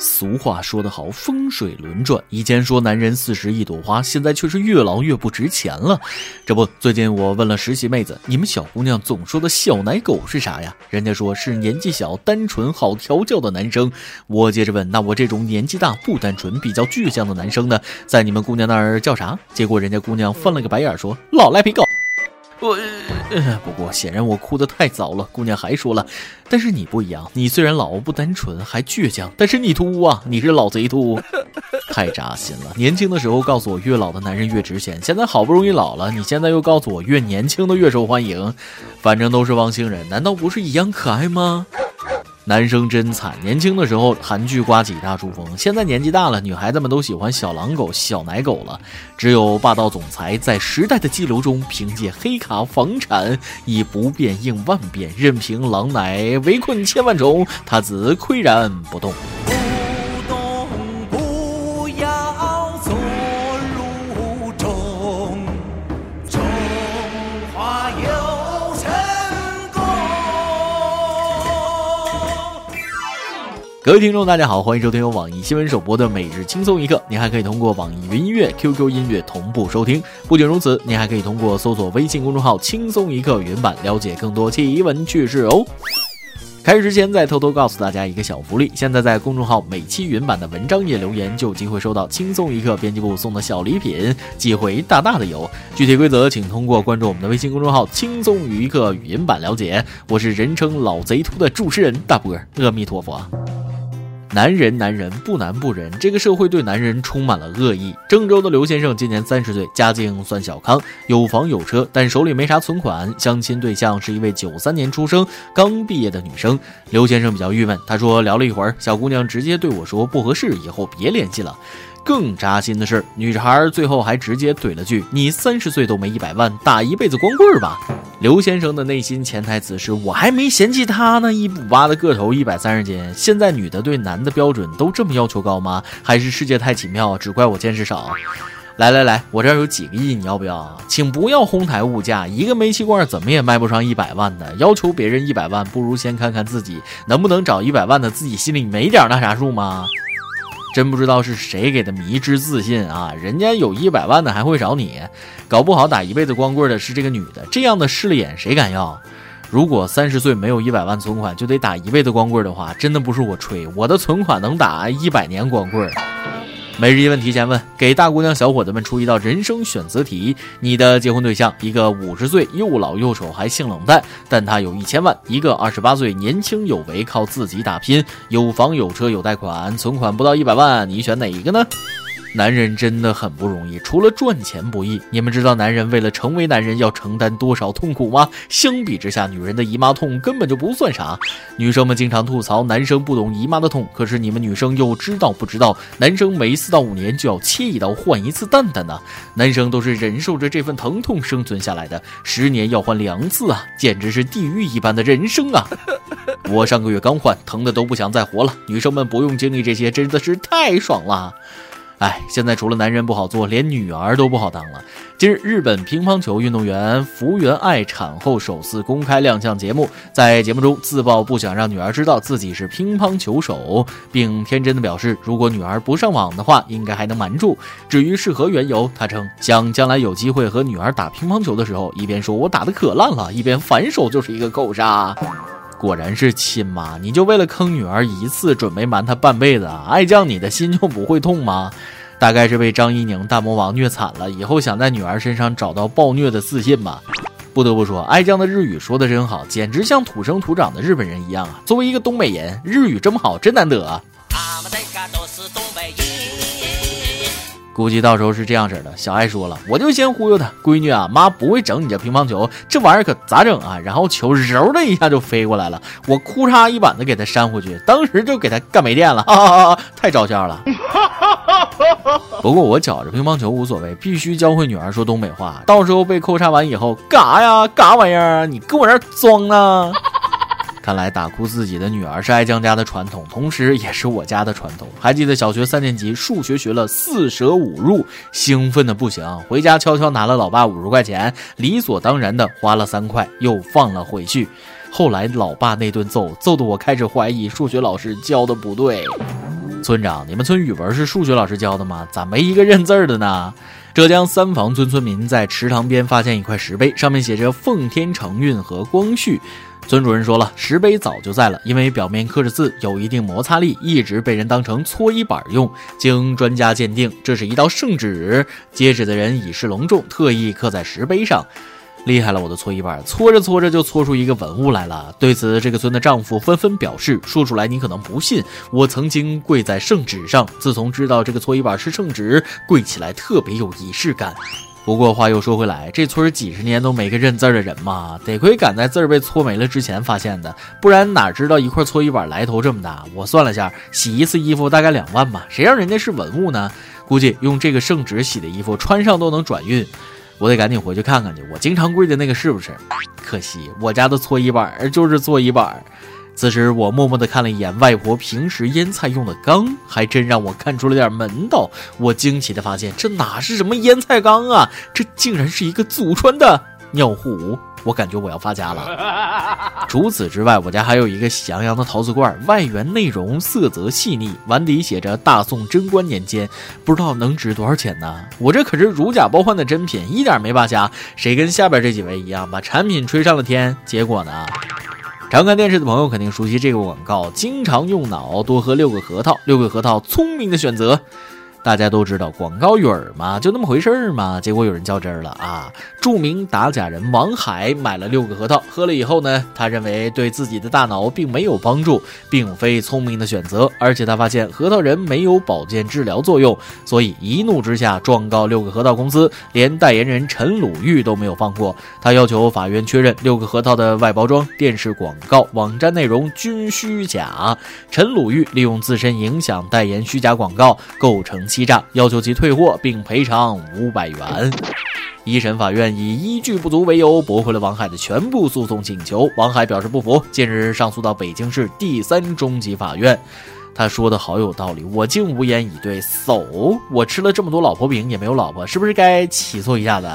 俗话说得好，风水轮转。以前说男人四十一朵花，现在却是越老越不值钱了。这不，最近我问了实习妹子，你们小姑娘总说的小奶狗是啥呀？人家说是年纪小、单纯、好调教的男生。我接着问，那我这种年纪大、不单纯、比较倔强的男生呢，在你们姑娘那儿叫啥？结果人家姑娘翻了个白眼说：老赖皮狗。我，不过显然我哭得太早了。姑娘还说了，但是你不一样，你虽然老不单纯还倔强，但是你秃啊，你是老贼秃，太扎心了。年轻的时候告诉我越老的男人越值钱，现在好不容易老了，你现在又告诉我越年轻的越受欢迎，反正都是汪星人，难道不是一样可爱吗？男生真惨，年轻的时候韩剧刮起大珠风，现在年纪大了，女孩子们都喜欢小狼狗、小奶狗了。只有霸道总裁在时代的激流中，凭借黑卡房产，以不变应万变，任凭狼奶围困千万种，他自岿然不动。各位听众，大家好，欢迎收听由网易新闻首播的每日轻松一刻。您还可以通过网易云音乐、QQ 音乐同步收听。不仅如此，您还可以通过搜索微信公众号“轻松一刻”原版了解更多奇闻趣事哦。开始之前，再偷偷告诉大家一个小福利：现在在公众号每期云版的文章页留言，就有机会收到轻松一刻编辑部送的小礼品，机会大大的有。具体规则请通过关注我们的微信公众号“轻松一刻”语音版了解。我是人称老贼秃的主持人大波，阿弥陀佛。男人，男人不男不仁，这个社会对男人充满了恶意。郑州的刘先生今年三十岁，家境算小康，有房有车，但手里没啥存款。相亲对象是一位九三年出生、刚毕业的女生。刘先生比较郁闷，他说聊了一会儿，小姑娘直接对我说不合适，以后别联系了。更扎心的是，女孩最后还直接怼了句：“你三十岁都没一百万，打一辈子光棍吧。”刘先生的内心潜台词是：“我还没嫌弃他呢，一米八的个头，一百三十斤。现在女的对男的标准都这么要求高吗？还是世界太奇妙，只怪我见识少？”来来来，我这儿有几个亿，你要不要？请不要哄抬物价，一个煤气罐怎么也卖不上一百万的。要求别人一百万，不如先看看自己能不能找一百万的，自己心里没点那啥数吗？真不知道是谁给的迷之自信啊！人家有一百万的还会找你，搞不好打一辈子光棍的是这个女的，这样的势利眼谁敢要？如果三十岁没有一百万存款就得打一辈子光棍的话，真的不是我吹，我的存款能打一百年光棍。每日一问提前问，给大姑娘小伙子们出一道人生选择题：你的结婚对象，一个五十岁又老又丑还性冷淡，但他有一千万；一个二十八岁年轻有为，靠自己打拼，有房有车有贷款，存款不到一百万，你选哪一个呢？男人真的很不容易，除了赚钱不易，你们知道男人为了成为男人要承担多少痛苦吗？相比之下，女人的姨妈痛根本就不算啥。女生们经常吐槽男生不懂姨妈的痛，可是你们女生又知道不知道？男生每四到五年就要切一刀换一次蛋蛋呢。男生都是忍受着这份疼痛生存下来的，十年要换两次啊，简直是地狱一般的人生啊！我上个月刚换，疼的都不想再活了。女生们不用经历这些，真的是太爽了。哎，现在除了男人不好做，连女儿都不好当了。近日，日本乒乓球运动员福原爱产后首次公开亮相节目，在节目中自曝不想让女儿知道自己是乒乓球手，并天真的表示，如果女儿不上网的话，应该还能瞒住。至于是何缘由，他称想将来有机会和女儿打乒乓球的时候，一边说我打的可烂了，一边反手就是一个扣杀。果然是亲妈，你就为了坑女儿一次，准备瞒她半辈子啊？爱酱你的心就不会痛吗？大概是被张怡宁大魔王虐惨了，以后想在女儿身上找到暴虐的自信吧。不得不说，爱酱的日语说的真好，简直像土生土长的日本人一样啊！作为一个东北人，日语这么好，真难得啊。估计到时候是这样式的，小爱说了，我就先忽悠他，闺女啊，妈不会整你这乒乓球，这玩意儿可咋整啊？然后球揉的一下就飞过来了，我哭嚓一板子给他扇回去，当时就给他干没电了，哈哈哈，太招笑了。不过我觉着乒乓球无所谓，必须教会女儿说东北话，到时候被扣嚓完以后，干啥呀？干啥玩意儿？你跟我这装呢？看来打哭自己的女儿是爱江家的传统，同时也是我家的传统。还记得小学三年级数学学了四舍五入，兴奋的不行，回家悄悄拿了老爸五十块钱，理所当然的花了三块，又放了回去。后来老爸那顿揍，揍得我开始怀疑数学老师教的不对。村长，你们村语文是数学老师教的吗？咋没一个认字的呢？浙江三房村村民在池塘边发现一块石碑，上面写着“奉天承运”和“光绪”。村主任说了，石碑早就在了，因为表面刻着字，有一定摩擦力，一直被人当成搓衣板用。经专家鉴定，这是一道圣旨，接旨的人以示隆重，特意刻在石碑上。厉害了，我的搓衣板，搓着搓着就搓出一个文物来了。对此，这个村的丈夫纷纷表示：“说出来你可能不信，我曾经跪在圣旨上。自从知道这个搓衣板是圣旨，跪起来特别有仪式感。”不过话又说回来，这村几十年都没个认字的人嘛，得亏赶在字儿被搓没了之前发现的，不然哪知道一块搓衣板来头这么大？我算了下，洗一次衣服大概两万吧，谁让人家是文物呢？估计用这个圣旨洗的衣服穿上都能转运。我得赶紧回去看看去，我经常跪的那个是不是？可惜我家的搓衣板儿就是搓衣板儿。此时我默默的看了一眼外婆平时腌菜用的缸，还真让我看出了点门道。我惊奇的发现，这哪是什么腌菜缸啊，这竟然是一个祖传的尿壶。我感觉我要发家了。除此之外，我家还有一个喜羊羊的陶瓷罐，外圆内容，色泽细腻，碗底写着“大宋贞观年间”，不知道能值多少钱呢？我这可是如假包换的真品，一点没扒瞎。谁跟下边这几位一样，把产品吹上了天？结果呢？常看电视的朋友肯定熟悉这个广告：经常用脑，多喝六个核桃，六个核桃，聪明的选择。大家都知道广告语儿嘛，就那么回事儿嘛。结果有人较真儿了啊！著名打假人王海买了六个核桃，喝了以后呢，他认为对自己的大脑并没有帮助，并非聪明的选择。而且他发现核桃仁没有保健治疗作用，所以一怒之下状告六个核桃公司，连代言人陈鲁豫都没有放过。他要求法院确认六个核桃的外包装、电视广告、网站内容均虚假。陈鲁豫利用自身影响代言虚假广告，构成。欺诈，要求其退货并赔偿五百元。一审法院以依据不足为由驳回了王海的全部诉讼请求。王海表示不服，近日上诉到北京市第三中级法院。他说的好有道理，我竟无言以对。So，我吃了这么多老婆饼也没有老婆，是不是该起诉一下子？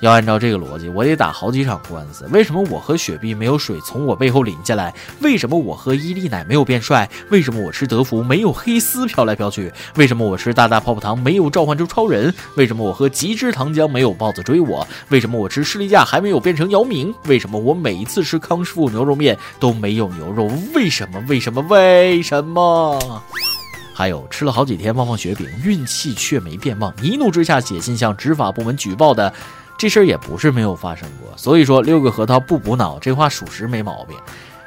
要按照这个逻辑，我得打好几场官司。为什么我喝雪碧没有水从我背后淋下来？为什么我喝伊利奶没有变帅？为什么我吃德芙没有黑丝飘来飘去？为什么我吃大大泡泡糖没有召唤出超人？为什么我喝极致糖浆没有豹子追我？为什么我吃士力架还没有变成姚明？为什么我每一次吃康师傅牛肉面都没有牛肉？为什么？为什么？为什么？还有吃了好几天旺旺雪饼，运气却没变旺，一怒之下写信向执法部门举报的。这事儿也不是没有发生过，所以说六个核桃不补脑，这话属实没毛病。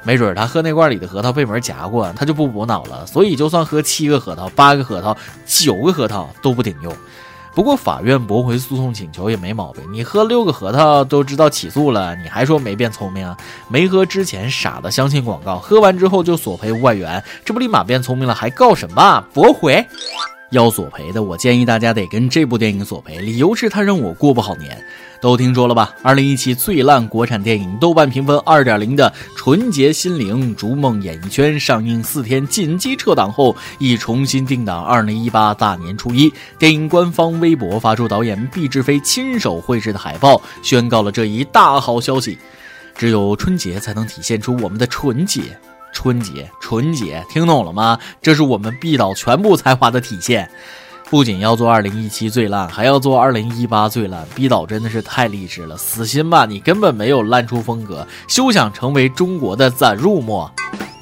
没准他喝那罐里的核桃被门夹过，他就不补脑了。所以就算喝七个核桃、八个核桃、九个核桃都不顶用。不过法院驳回诉讼请求也没毛病。你喝六个核桃都知道起诉了，你还说没变聪明？没喝之前傻的相信广告，喝完之后就索赔五百元，这不立马变聪明了？还告什么？驳回。要索赔的，我建议大家得跟这部电影索赔，理由是它让我过不好年。都听说了吧？二零一七最烂国产电影，豆瓣评分二点零的《纯洁心灵逐梦演艺圈》上映四天紧急撤档后，已重新定档二零一八大年初一。电影官方微博发出导演毕志飞亲手绘制的海报，宣告了这一大好消息。只有春节才能体现出我们的纯洁。春节，纯洁，听懂了吗？这是我们毕导全部才华的体现。不仅要做二零一七最烂，还要做二零一八最烂。毕导真的是太励志了，死心吧，你根本没有烂出风格，休想成为中国的赞入墨。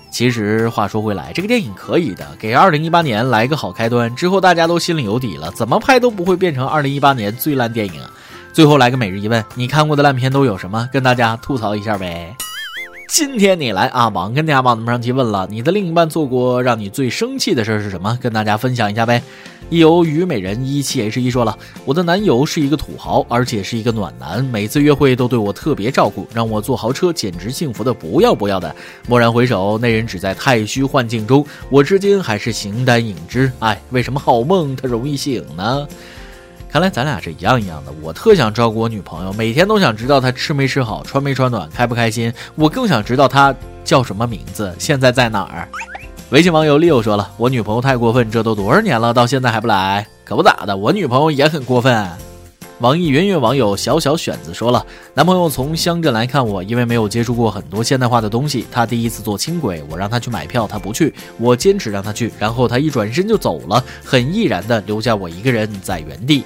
其实话说回来，这个电影可以的，给二零一八年来个好开端，之后大家都心里有底了，怎么拍都不会变成二零一八年最烂电影。最后来个每日一问，你看过的烂片都有什么？跟大家吐槽一下呗。今天你来啊？网跟大家帮们上提问了，你的另一半做过让你最生气的事是什么？跟大家分享一下呗。一有虞美人一七 H 一说了，我的男友是一个土豪，而且是一个暖男，每次约会都对我特别照顾，让我坐豪车简直幸福的不要不要的。蓦然回首，那人只在太虚幻境中，我至今还是形单影只。哎，为什么好梦它容易醒呢？看来咱俩是一样一样的。我特想照顾我女朋友，每天都想知道她吃没吃好，穿没穿暖，开不开心。我更想知道她叫什么名字，现在在哪儿。微信网友 Leo 说了，我女朋友太过分，这都多少年了，到现在还不来，可不咋的。我女朋友也很过分。网易云云网友小小选子说了，男朋友从乡镇来看我，因为没有接触过很多现代化的东西，他第一次坐轻轨，我让他去买票，他不去，我坚持让他去，然后他一转身就走了，很毅然的留下我一个人在原地。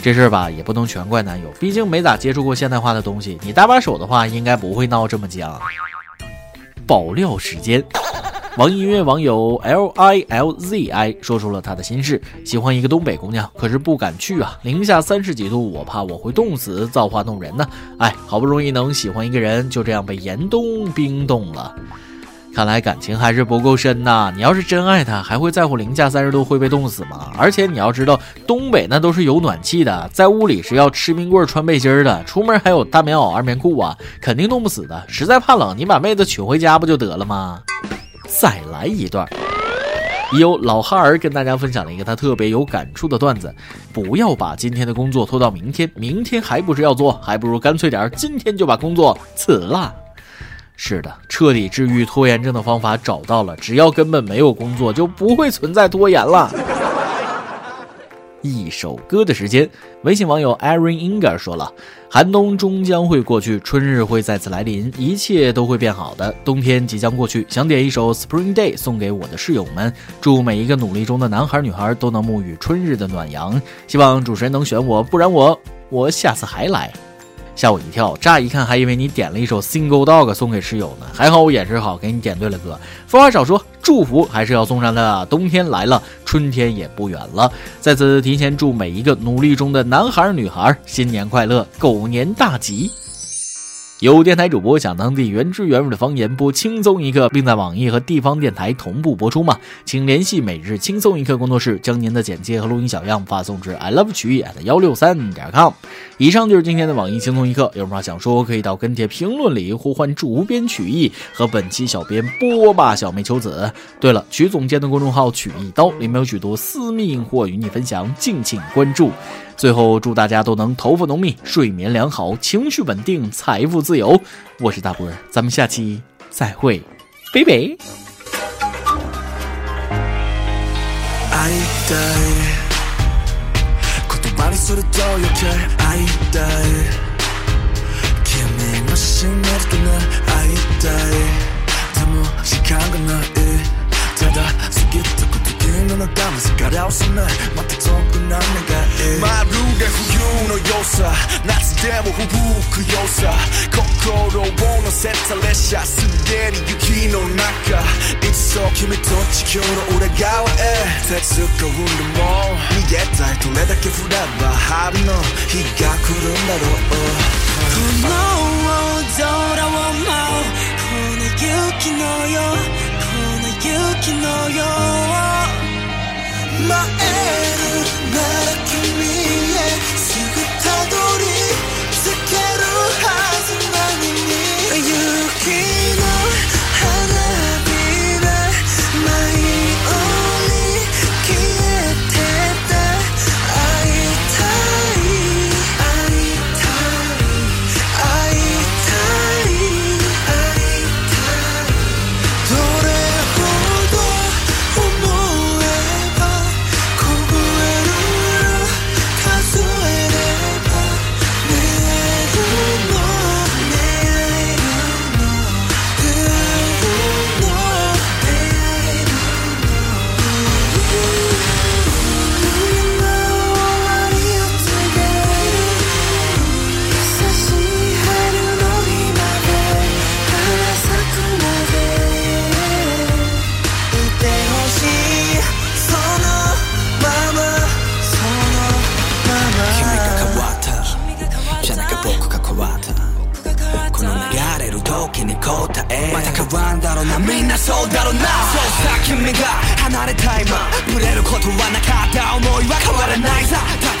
这事儿吧，也不能全怪男友，毕竟没咋接触过现代化的东西。你搭把手的话，应该不会闹这么僵。爆料时间，网易音乐网友 L I L Z I 说出了他的心事：喜欢一个东北姑娘，可是不敢去啊，零下三十几度，我怕我会冻死，造化弄人呢。哎，好不容易能喜欢一个人，就这样被严冬冰冻了。看来感情还是不够深呐！你要是真爱他，还会在乎零下三十度会被冻死吗？而且你要知道，东北那都是有暖气的，在屋里是要吃冰棍、穿背心的，出门还有大棉袄、二棉裤啊，肯定冻不死的。实在怕冷，你把妹子娶回家不就得了吗？再来一段，有老哈儿跟大家分享了一个他特别有感触的段子：不要把今天的工作拖到明天，明天还不是要做，还不如干脆点，今天就把工作辞了。是的，彻底治愈拖延症的方法找到了。只要根本没有工作，就不会存在拖延了。一首歌的时间，微信网友 Aaron Inger 说了：“寒冬终将会过去，春日会再次来临，一切都会变好的。冬天即将过去，想点一首 Spring Day 送给我的室友们，祝每一个努力中的男孩女孩都能沐浴春日的暖阳。希望主持人能选我，不然我我下次还来。”吓我一跳，乍一看还以为你点了一首《Single Dog》送给室友呢，还好我眼神好，给你点对了歌。废话少说，祝福还是要送上的。冬天来了，春天也不远了，在此提前祝每一个努力中的男孩女孩新年快乐，狗年大吉。有电台主播想当地原汁原味的方言播轻松一刻，并在网易和地方电台同步播出吗？请联系每日轻松一刻工作室，将您的简介和录音小样发送至 i love 曲艺 at 幺六三点 com。以上就是今天的网易轻松一刻，有什么想说，可以到跟帖评论里呼唤主编曲艺和本期小编波霸小妹秋子。对了，曲总监的公众号曲一刀里面有许多私密硬货与你分享，敬请关注。最后祝大家都能头发浓密睡眠良好情绪稳定财富自由。我是大波儿咱们下期再会。拜拜。良さ。夏でも吹くよさ。心を乗せた列車。すでに雪の中。いっそ君と地球の裏側へ。鉄が生んでも逃げたい。どれだけ振れば春の日が来るんだろう。この踊らを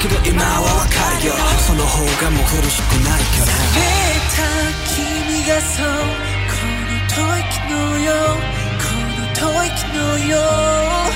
けど今はわかるよ。その方がもう苦しくないから。出た君がそう。この吐息のよう。この吐息のよう。